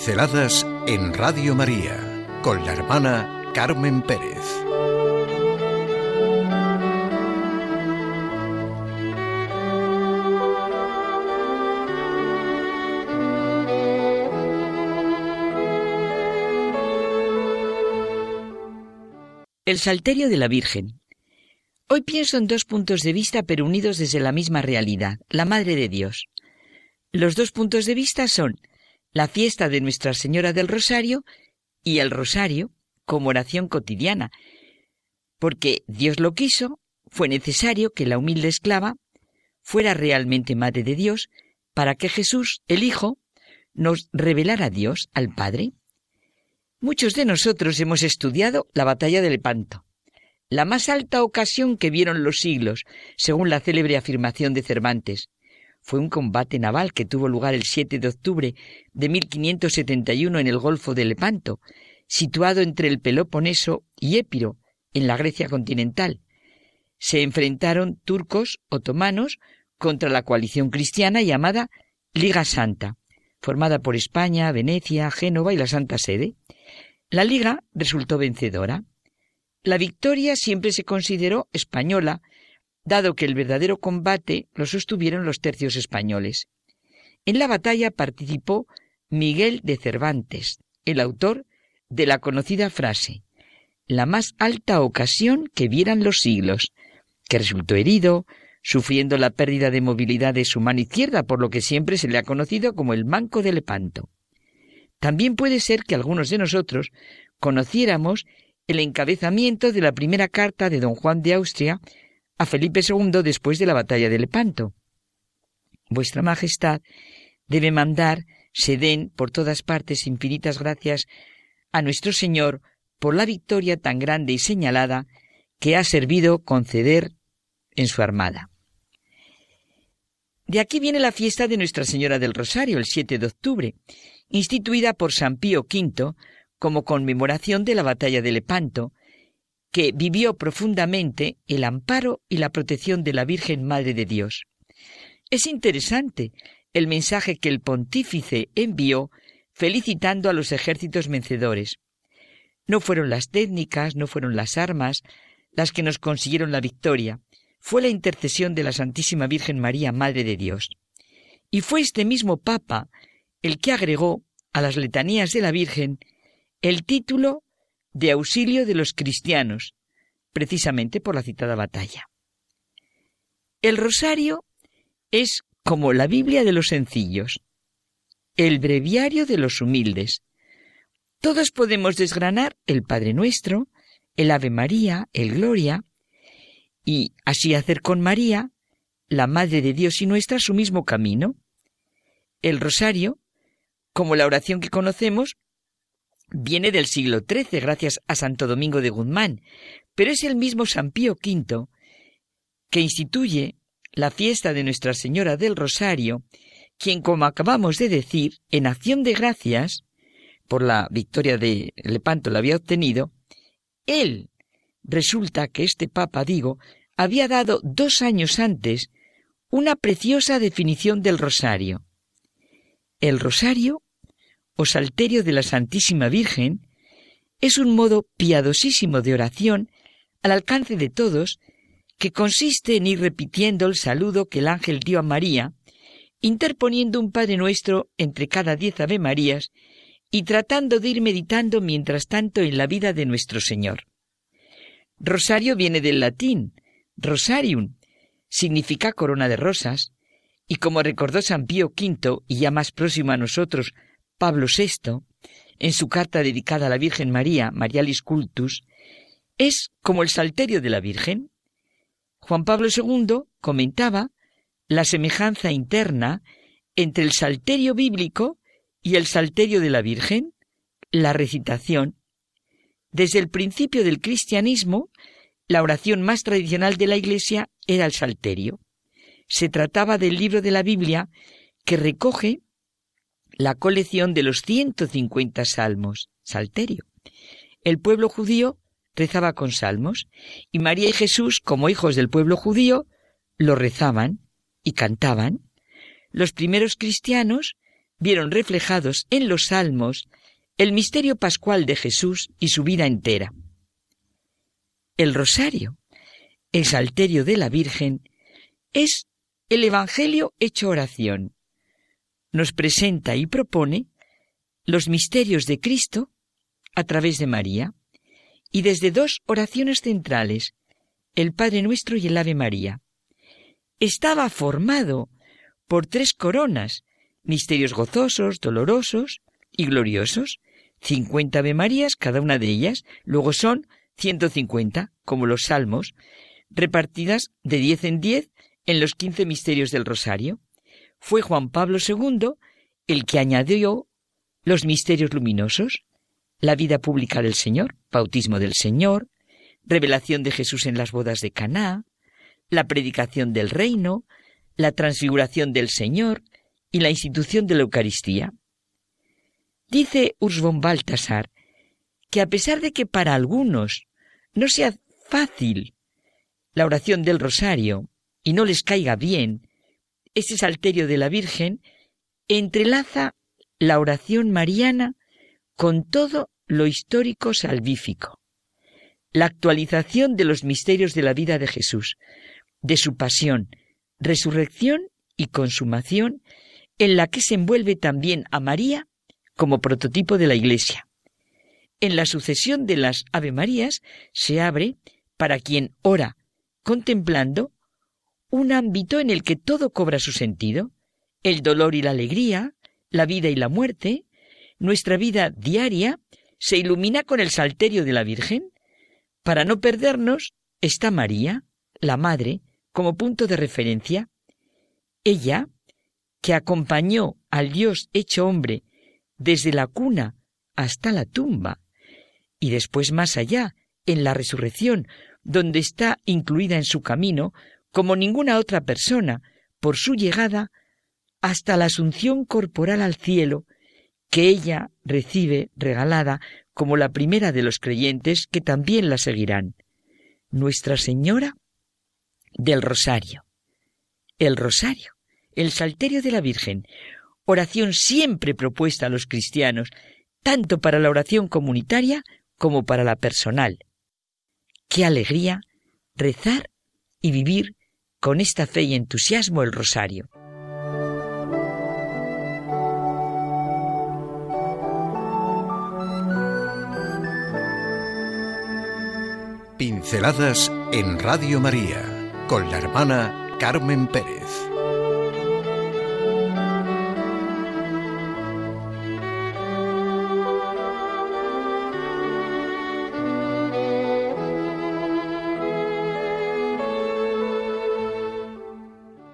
Pinceladas en Radio María con la hermana Carmen Pérez. El Salterio de la Virgen. Hoy pienso en dos puntos de vista pero unidos desde la misma realidad, la Madre de Dios. Los dos puntos de vista son la fiesta de Nuestra Señora del Rosario y el Rosario como oración cotidiana, porque Dios lo quiso, fue necesario que la humilde esclava fuera realmente Madre de Dios para que Jesús, el Hijo, nos revelara a Dios, al Padre. Muchos de nosotros hemos estudiado la batalla del Lepanto, la más alta ocasión que vieron los siglos, según la célebre afirmación de Cervantes, fue un combate naval que tuvo lugar el 7 de octubre de 1571 en el Golfo de Lepanto, situado entre el Peloponeso y Épiro, en la Grecia continental. Se enfrentaron turcos otomanos contra la coalición cristiana llamada Liga Santa, formada por España, Venecia, Génova y la Santa Sede. La Liga resultó vencedora. La victoria siempre se consideró española dado que el verdadero combate lo sostuvieron los tercios españoles. En la batalla participó Miguel de Cervantes, el autor de la conocida frase, la más alta ocasión que vieran los siglos, que resultó herido, sufriendo la pérdida de movilidad de su mano izquierda, por lo que siempre se le ha conocido como el manco de Lepanto. También puede ser que algunos de nosotros conociéramos el encabezamiento de la primera carta de don Juan de Austria a Felipe II después de la batalla de Lepanto. Vuestra Majestad debe mandar se den por todas partes infinitas gracias a nuestro Señor por la victoria tan grande y señalada que ha servido conceder en su armada. De aquí viene la fiesta de Nuestra Señora del Rosario, el 7 de octubre, instituida por San Pío V como conmemoración de la batalla de Lepanto, que vivió profundamente el amparo y la protección de la Virgen Madre de Dios. Es interesante el mensaje que el pontífice envió felicitando a los ejércitos vencedores. No fueron las técnicas, no fueron las armas las que nos consiguieron la victoria, fue la intercesión de la Santísima Virgen María, Madre de Dios. Y fue este mismo Papa el que agregó a las letanías de la Virgen el título de auxilio de los cristianos, precisamente por la citada batalla. El rosario es como la Biblia de los sencillos, el breviario de los humildes. Todos podemos desgranar el Padre Nuestro, el Ave María, el Gloria, y así hacer con María, la Madre de Dios y nuestra, su mismo camino. El rosario, como la oración que conocemos, viene del siglo XIII gracias a Santo Domingo de Guzmán, pero es el mismo San Pío V que instituye la fiesta de Nuestra Señora del Rosario, quien, como acabamos de decir, en acción de gracias, por la victoria de Lepanto la había obtenido, él resulta que este Papa, digo, había dado dos años antes una preciosa definición del rosario. El rosario o salterio de la Santísima Virgen es un modo piadosísimo de oración al alcance de todos que consiste en ir repitiendo el saludo que el ángel dio a María, interponiendo un Padre Nuestro entre cada diez Ave Marías y tratando de ir meditando mientras tanto en la vida de nuestro Señor. Rosario viene del latín, rosarium, significa corona de rosas, y como recordó San Pío V, y ya más próximo a nosotros, Pablo VI, en su carta dedicada a la Virgen María, Marialis Cultus, es como el salterio de la Virgen. Juan Pablo II comentaba la semejanza interna entre el salterio bíblico y el salterio de la Virgen, la recitación. Desde el principio del cristianismo, la oración más tradicional de la Iglesia era el salterio. Se trataba del libro de la Biblia que recoge la colección de los 150 salmos, salterio. El pueblo judío rezaba con salmos y María y Jesús, como hijos del pueblo judío, lo rezaban y cantaban. Los primeros cristianos vieron reflejados en los salmos el misterio pascual de Jesús y su vida entera. El rosario, el salterio de la Virgen, es el Evangelio hecho oración. Nos presenta y propone los misterios de Cristo a través de María y desde dos oraciones centrales, el Padre Nuestro y el Ave María. Estaba formado por tres coronas, misterios gozosos, dolorosos y gloriosos, cincuenta Ave Marías cada una de ellas, luego son ciento cincuenta, como los salmos, repartidas de diez en diez en los quince misterios del Rosario. Fue Juan Pablo II el que añadió los misterios luminosos, la vida pública del Señor, bautismo del Señor, revelación de Jesús en las bodas de Caná, la predicación del reino, la transfiguración del Señor y la institución de la Eucaristía. Dice Urs von Balthasar que a pesar de que para algunos no sea fácil la oración del rosario y no les caiga bien ese salterio de la Virgen, entrelaza la oración mariana con todo lo histórico salvífico. La actualización de los misterios de la vida de Jesús, de su pasión, resurrección y consumación, en la que se envuelve también a María como prototipo de la Iglesia. En la sucesión de las Ave Marías se abre, para quien ora contemplando, un ámbito en el que todo cobra su sentido, el dolor y la alegría, la vida y la muerte, nuestra vida diaria se ilumina con el salterio de la Virgen. Para no perdernos está María, la Madre, como punto de referencia. Ella, que acompañó al Dios hecho hombre desde la cuna hasta la tumba, y después más allá, en la resurrección, donde está incluida en su camino, como ninguna otra persona, por su llegada hasta la asunción corporal al cielo, que ella recibe regalada como la primera de los creyentes que también la seguirán, Nuestra Señora del Rosario. El Rosario, el Salterio de la Virgen, oración siempre propuesta a los cristianos, tanto para la oración comunitaria como para la personal. Qué alegría rezar y vivir con esta fe y entusiasmo el Rosario. Pinceladas en Radio María con la hermana Carmen Pérez.